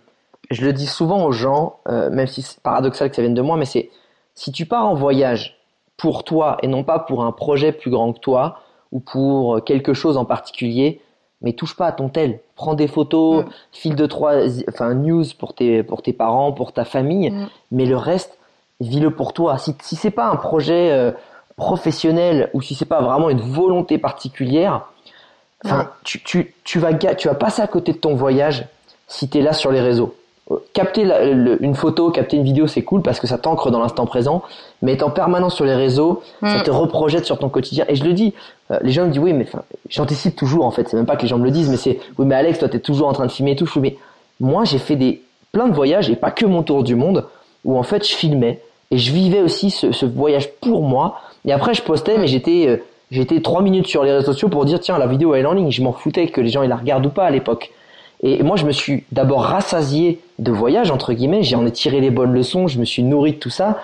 je le dis souvent aux gens, euh, même si c'est paradoxal que ça vienne de moi, mais c'est si tu pars en voyage pour toi et non pas pour un projet plus grand que toi ou pour quelque chose en particulier, mais touche pas à ton tel. Prends des photos, mm. file de trois, enfin news pour tes pour tes parents, pour ta famille, mm. mais le reste, vis-le pour toi. Si si c'est pas un projet euh, professionnel ou si c'est pas vraiment une volonté particulière, enfin tu, tu tu vas tu vas passer à côté de ton voyage si tu es là sur les réseaux capter une photo, capter une vidéo, c'est cool parce que ça t'ancre dans l'instant présent, mais être en permanence sur les réseaux, ça mm. te reprojette sur ton quotidien. Et je le dis, euh, les gens me disent oui, mais j'anticipe toujours en fait, c'est même pas que les gens me le disent, mais c'est oui, mais Alex, toi t'es toujours en train de filmer et tout. Je mais moi j'ai fait des plein de voyages et pas que mon tour du monde où en fait je filmais et je vivais aussi ce, voyage pour moi. Et après je postais, mais j'étais euh, j'étais trois minutes sur les réseaux sociaux pour dire tiens la vidéo elle est en ligne. Je m'en foutais que les gens ils la regardent ou pas à l'époque. Et moi, je me suis d'abord rassasié de voyage, entre guillemets. J'en ai tiré les bonnes leçons, je me suis nourri de tout ça,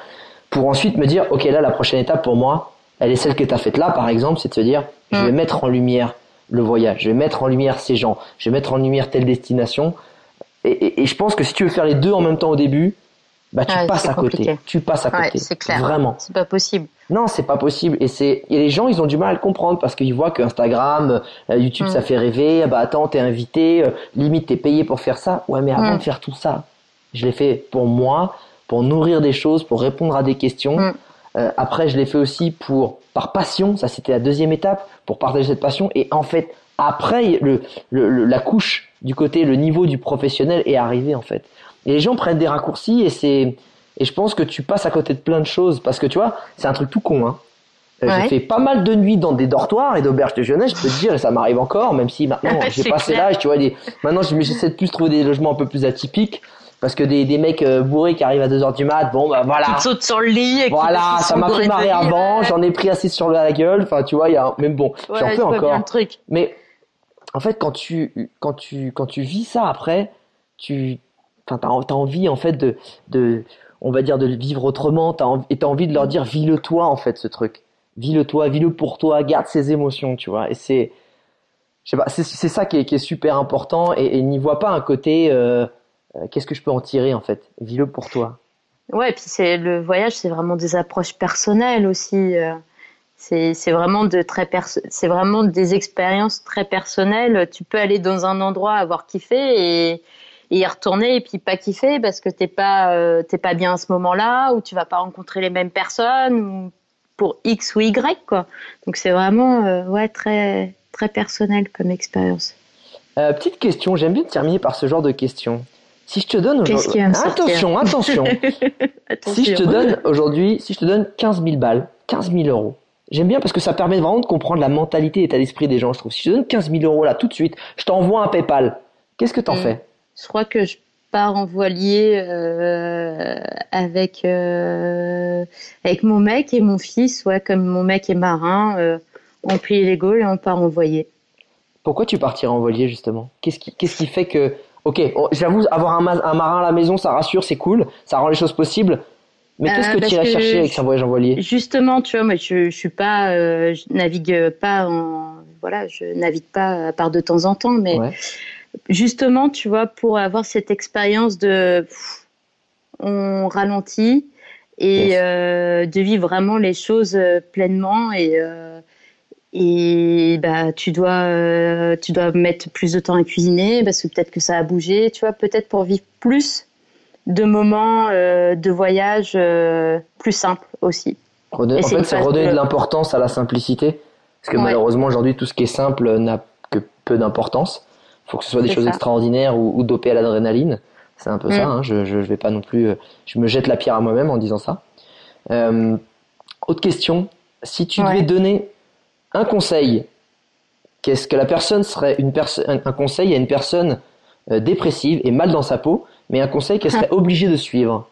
pour ensuite me dire, OK, là, la prochaine étape pour moi, elle est celle que tu as faite là, par exemple, c'est de se dire, je vais mm. mettre en lumière le voyage, je vais mettre en lumière ces gens, je vais mettre en lumière telle destination. Et, et je pense que si tu veux faire les deux en même temps au début, bah tu passes à côté. Tu passes à côté. c'est clair. Vraiment. C'est pas possible. Non, c'est pas possible. Et c'est, et les gens, ils ont du mal à le comprendre parce qu'ils voient que Instagram, euh, YouTube, ça mm. fait rêver. Ah bah attends, t'es invité, euh, limite t'es payé pour faire ça. Ouais, mais avant mm. de faire tout ça, je l'ai fait pour moi, pour nourrir des choses, pour répondre à des questions. Mm. Euh, après, je l'ai fait aussi pour par passion. Ça, c'était la deuxième étape pour partager cette passion. Et en fait, après, le, le, la couche du côté, le niveau du professionnel est arrivé en fait. Et les gens prennent des raccourcis et c'est et je pense que tu passes à côté de plein de choses parce que tu vois, c'est un truc tout con. Hein. Euh, j'ai fait pas mal de nuits dans des dortoirs et d'auberges de jeunesse, je peux te dire, et ça m'arrive encore, même si maintenant j'ai passé l'âge, tu vois. Maintenant, j'essaie de plus trouver des logements un peu plus atypiques parce que des, des mecs euh, bourrés qui arrivent à 2 heures du mat, bon bah voilà. Qui sautent sur le lit. Et voilà, ça m'a fait marrer avant, j'en ai pris assez sur la gueule. Enfin, tu vois, il y a même bon, j'en fais encore. Truc. Mais en fait, quand tu quand tu quand tu vis ça après, tu enfin t'as as envie en fait de de on va dire de vivre autrement, t'as envie, et t'as envie de leur dire vis-le toi en fait ce truc, vis-le toi, vis-le pour toi, garde ses émotions, tu vois. Et c'est, je sais pas, c'est ça qui est, qui est, super important et, et n'y vois pas un côté, euh, euh, qu'est-ce que je peux en tirer en fait, vis-le pour toi. Ouais, et puis c'est le voyage, c'est vraiment des approches personnelles aussi. Euh. c'est vraiment de très c'est vraiment des expériences très personnelles. Tu peux aller dans un endroit avoir kiffé et et y retourner et puis pas kiffer parce que t'es pas euh, t'es pas bien à ce moment-là ou tu vas pas rencontrer les mêmes personnes ou pour X ou Y quoi. Donc c'est vraiment euh, ouais très très personnel comme expérience. Euh, petite question, j'aime bien terminer par ce genre de questions. Si je te donne aujourd'hui... Attention, attention. Si je te donne aujourd'hui, si je te donne 15 000 balles, 15 000 euros, j'aime bien parce que ça permet vraiment de comprendre la mentalité et l'état d'esprit des gens, je trouve. Si je te donne 15 000 euros là tout de suite, je t'envoie un PayPal. Qu'est-ce que t'en mm. fais? Je crois que je pars en voilier euh, avec euh, avec mon mec et mon fils, ouais, comme mon mec est marin, euh, on plie les gaules et on part en voilier. Pourquoi tu partirais en voilier justement? Qu'est-ce qui qu'est-ce qui fait que Ok, j'avoue, avoir un, un, marin à la maison, ça rassure, c'est cool, ça rend les choses possibles. Mais qu'est-ce que tu irais chercher avec un voyage en voilier? Justement, tu vois, moi, je, je suis pas, je navigue pas en, voilà, je navigue pas à part de temps en temps, mais justement, tu vois, pour avoir cette expérience de on ralentit et euh, de vivre vraiment les choses euh, pleinement et euh, et bah tu dois tu dois mettre plus de temps à cuisiner parce que peut-être que ça a bougé, tu vois, peut-être pour vivre plus de moments de voyage plus simples aussi. en fait, c'est redonner de l'importance à la simplicité parce que malheureusement aujourd'hui tout ce qui est simple n'a que peu d'importance faut que ce soit des choses extraordinaires ou, ou dopées à l'adrénaline. C'est un peu ça. Mm. Hein. Je, je, vais pas non plus. Euh, je me jette la pierre à moi-même en disant ça. Euh, autre question. Si tu devais donner un conseil, qu'est-ce que la personne serait une personne, un conseil à une personne euh, dépressive et mal dans sa peau, mais un conseil qu'elle serait obligée de suivre,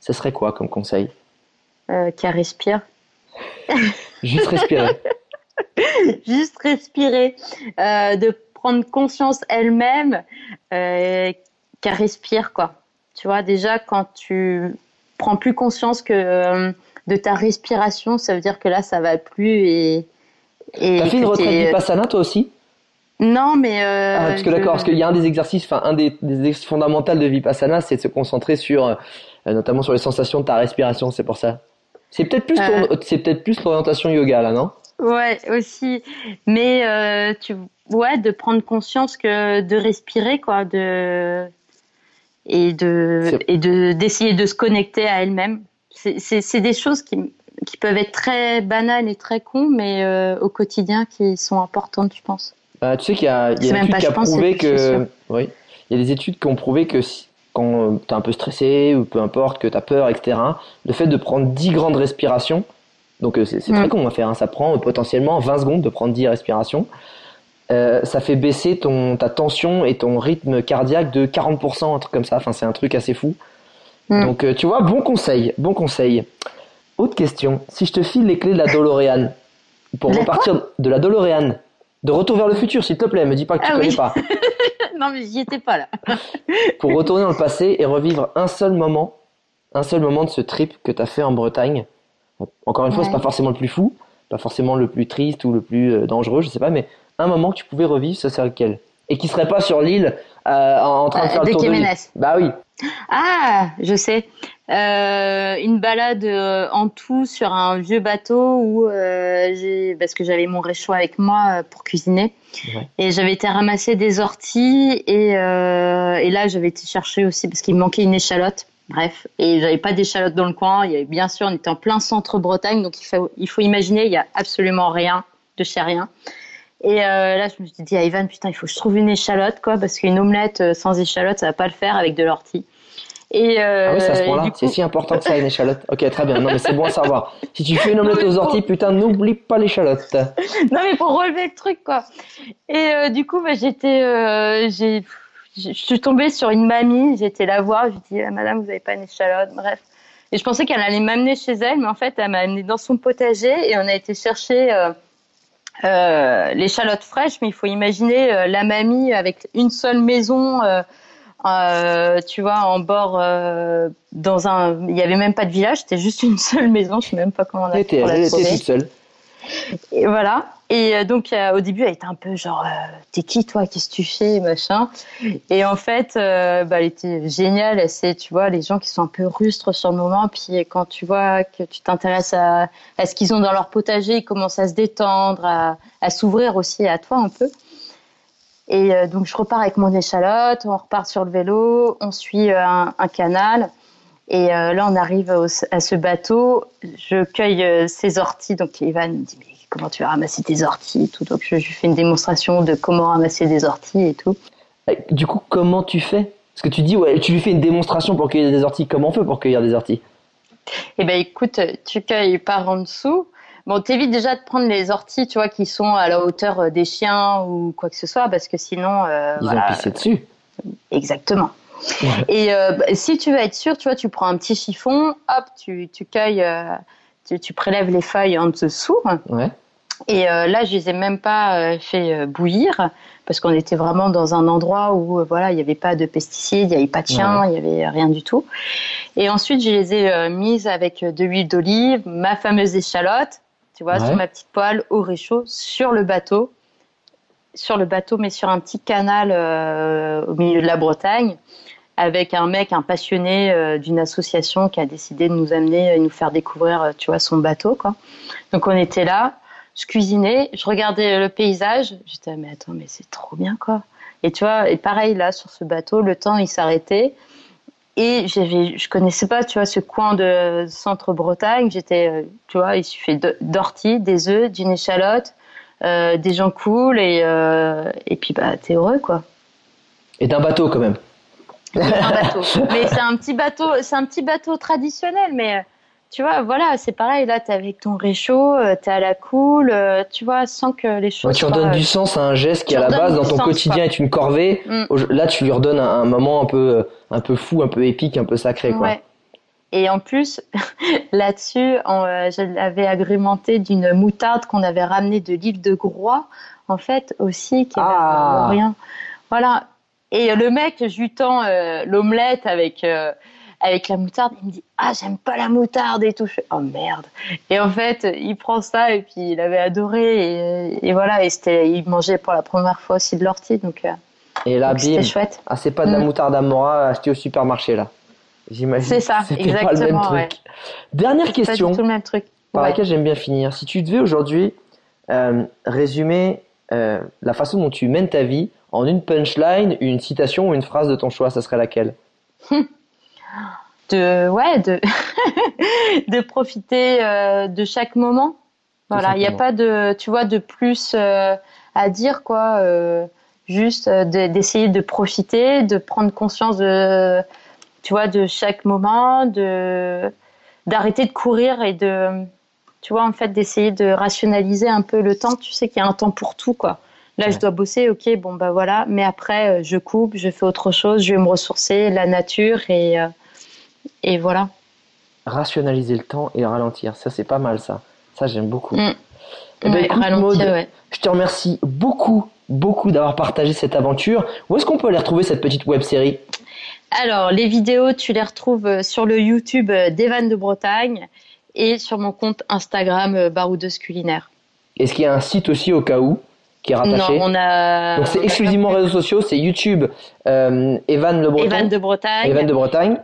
ce serait quoi comme conseil? Euh, Qu'elle respire. Juste respirer. Juste respirer. Euh, de prendre conscience elle-même euh, qu'elle respire, quoi. Tu vois, déjà, quand tu prends plus conscience que euh, de ta respiration, ça veut dire que là, ça va plus et. et T'as fait une retraite Vipassana, toi aussi? Non, mais euh, ah, parce que d'accord, parce qu'il y a un des exercices, enfin un des, des exercices fondamentaux de Vipassana, c'est de se concentrer sur, euh, notamment sur les sensations de ta respiration. C'est pour ça. C'est peut-être plus, c'est peut-être plus l'orientation yoga là, non? Ouais, aussi. Mais euh, tu, ouais, de prendre conscience que de respirer, quoi, de et de et de d'essayer de se connecter à elle-même. C'est des choses qui qui peuvent être très banales et très cons, mais euh, au quotidien qui sont importantes, je pense. Bah, tu sais qu'il y a, il y a une étude qui a prouvé que, oui, il y a des études qui ont prouvé que quand tu es un peu stressé ou peu importe, que tu as peur, etc., le fait de prendre 10 grandes respirations, donc euh, c'est très mm. con à faire. Hein. Ça prend potentiellement 20 secondes de prendre 10 respirations. Euh, ça fait baisser ton, ta tension et ton rythme cardiaque de 40%, un truc comme ça. Enfin, c'est un truc assez fou. Mm. Donc, tu vois, bon conseil, bon conseil. Autre question. Si je te file les clés de la DeLorean, pour repartir de la DeLorean, de retour vers le futur, s'il te plaît, me dis pas que tu ah connais pas. non, mais j'y étais pas là. pour retourner dans le passé et revivre un seul moment, un seul moment de ce trip que tu as fait en Bretagne, encore une fois, c'est pas forcément le plus fou, pas forcément le plus triste ou le plus euh, dangereux, je sais pas, mais un moment que tu pouvais revivre, ce serait lequel? Et qui serait pas sur l'île euh, en train de faire le tour de l'île. Bah oui. Ah, je sais. Euh, une balade en tout sur un vieux bateau où j'ai parce que j'avais mon réchaud avec moi pour cuisiner et j'avais été ramasser des orties et, et là j'avais été chercher aussi parce qu'il me manquait une échalote Bref, et j'avais pas d'échalote dans le coin. Il y avait bien sûr, on était en plein centre Bretagne, donc il faut, il faut imaginer, il y a absolument rien de chez rien. Et euh, là, je me suis dit à Ivan, putain, il faut que je trouve une échalote, quoi, parce qu'une omelette euh, sans échalote, ça va pas le faire avec de l'ortie. Et euh, ah oui, c'est à ce point-là. C'est si important que ça, une échalote. Ok, très bien. Non, mais c'est bon à savoir. Si tu fais une omelette aux orties, putain, n'oublie pas l'échalote. non, mais pour relever le truc, quoi. Et euh, du coup, bah, j'étais, j'ai je suis tombée sur une mamie, j'étais la voir, je lui dit, ah, madame, vous n'avez pas une échalote, bref. Et je pensais qu'elle allait m'amener chez elle, mais en fait, elle m'a amené dans son potager et on a été chercher euh, euh, l'échalote fraîche. Mais il faut imaginer euh, la mamie avec une seule maison, euh, tu vois, en bord, dans un. Il n'y avait même pas de village, c'était juste une seule maison. Je ne sais même pas comment on a fait. Elle était toute seule. Et voilà. Et euh, donc euh, au début, elle était un peu genre, euh, t'es qui toi? Qu'est-ce que tu fais? Machin. Et en fait, bah, elle était géniale. C'est, tu vois, les gens qui sont un peu rustres sur le moment. Puis quand tu vois que tu t'intéresses à, à, ce qu'ils ont dans leur potager, ils commencent à se détendre, à, s'ouvrir aussi à toi un peu. Et donc je repars avec mon échalote, on repart sur le vélo, on suit un, canal. Et là, on arrive à ce bateau. Je cueille ses orties. Donc, Ivan me dit, comment tu vas ramasser tes orties et tout. Donc je, lui fais une démonstration de comment ramasser des orties et tout. Du coup, comment tu fais? Parce que tu dis, ouais, tu lui fais une démonstration pour cueillir des orties. Comment on fait pour cueillir des orties? Eh ben, écoute, tu cueilles par en dessous. Bon, t'évites déjà de prendre les orties, tu vois, qui sont à la hauteur euh, des chiens ou quoi que ce soit, parce que sinon. Euh, Ils ont pissé dessus. Exactement. Et euh, bah, si tu veux être sûr, tu vois, tu prends un petit chiffon, hop, tu, tu cueilles, tu, prélèves les feuilles en dessous. Ouais. Et là, je les ai même pas fait bouillir parce qu'on était vraiment dans un endroit où voilà, il n'y avait pas de pesticides, il n'y avait pas de chiens, il n'y avait rien du tout. Et ensuite, je les ai mises avec de l'huile d'olive, ma fameuse échalote, tu vois, sur ma petite poêle au réchaud, sur le bateau. Sur le bateau, mais sur un petit canal euh, au milieu de la Bretagne, avec un mec, un passionné euh, d'une association qui a décidé de nous amener et nous faire découvrir, euh, tu vois, son bateau, quoi. Donc on était là, je cuisinais, je regardais le paysage, j'étais, mais attends, mais c'est trop bien, quoi. Et tu vois, et pareil, là, sur ce bateau, le temps, il s'arrêtait. Et je connaissais pas, tu vois, ce coin de centre-Bretagne. J'étais, euh, tu vois, il suffit d'orties, des œufs, d'une échalote, euh, des gens cool et, euh, et puis bah t'es heureux quoi. Et d'un bateau quand même. un bateau. mais c'est un petit bateau, c'est un petit bateau traditionnel, mais tu vois, voilà, c'est pareil. Là, t'es avec ton réchaud, euh, t'es à la cool, euh, tu vois, sans que les choses. tu redonnes du sens à un geste qui à la base dans ton quotidien est une corvée. Mm. Là, tu lui redonnes un, moment un peu, euh, un peu fou, un peu épique, un peu sacré, quoi. Ouais. Et en plus, là-dessus, je l'avais agrémenté d'une moutarde qu'on avait ramenée de l'île de Groix, en fait, aussi, qui ah. rien. Voilà. Et le mec, je lui tends l'omelette avec avec la moutarde. Il me dit Ah, j'aime pas la moutarde et tout. Je fais Oh merde. Et en fait, il prend ça et puis il avait adoré. Et, voilà, et c'était, il mangeait pour la première fois aussi de l'ortie. Donc, euh, et là, bim. chouette. Ah, c'est pas de la mm. moutarde à Mora achetée au supermarché là. J'imagine. C'est ça, exactement. Pas le même truc. Dernière question. Pas du tout le même truc. Par laquelle j'aime bien finir. Si tu devais aujourd'hui euh, résumer euh, la façon dont tu mènes ta vie en une punchline, une citation ou une phrase de ton choix, ça serait laquelle? de ouais de de profiter euh, de chaque moment. Voilà il n'y a pas de tu vois de plus euh, à dire quoi euh, juste d'essayer de profiter de prendre conscience de tu vois de chaque moment de d'arrêter de courir et de tu vois en fait d'essayer de rationaliser un peu le temps. Tu sais qu'il y a un temps pour tout quoi. Là, je dois bosser, ok, bon, bah voilà. Mais après, je coupe, je fais autre chose, je vais me ressourcer, la nature et, et voilà. Rationaliser le temps et ralentir, ça c'est pas mal ça. Ça j'aime beaucoup. Mm. Eh ben, ralentir, je te remercie beaucoup, beaucoup d'avoir partagé cette aventure. Où est-ce qu'on peut aller retrouver cette petite web série? Alors, les vidéos, tu les retrouves euh, sur le YouTube euh, d'Evan de Bretagne et sur mon compte Instagram euh, Baroudeuse Culinaire. Est-ce qu'il y a un site aussi au cas où qui est rattaché? Non, on a. Donc c'est exclusivement réseaux sociaux, c'est YouTube Evan de Bretagne. Evan de Bretagne. Evan de Bretagne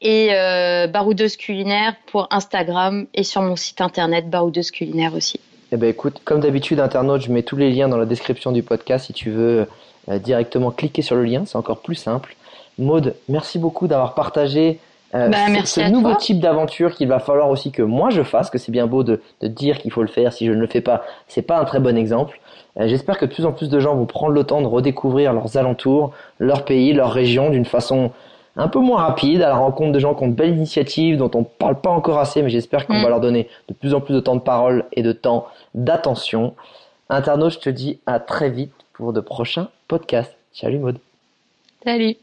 et euh, Baroudeuse Culinaire pour Instagram et sur mon site internet Baroudeuse Culinaire aussi. Eh ben écoute, comme d'habitude, internaute, je mets tous les liens dans la description du podcast si tu veux euh, directement cliquer sur le lien, c'est encore plus simple. Maude, merci beaucoup d'avoir partagé euh, bah, ce, nouveau type d'aventure qu'il va falloir aussi que moi je fasse, que c'est bien beau de, de dire qu'il faut le faire. Si je ne le fais pas, c'est pas un très bon exemple. Euh, j'espère que de plus en plus de gens vont prendre le temps de redécouvrir leurs alentours, leur pays, leur région d'une façon un peu moins rapide, à la rencontre de gens qui ont de belles initiatives, dont on parle pas encore assez, mais j'espère qu'on mm. va leur donner de plus en plus de temps de parole et de temps d'attention. Internaute, je te dis à très vite pour de prochains podcasts. Salut Maud. Salut.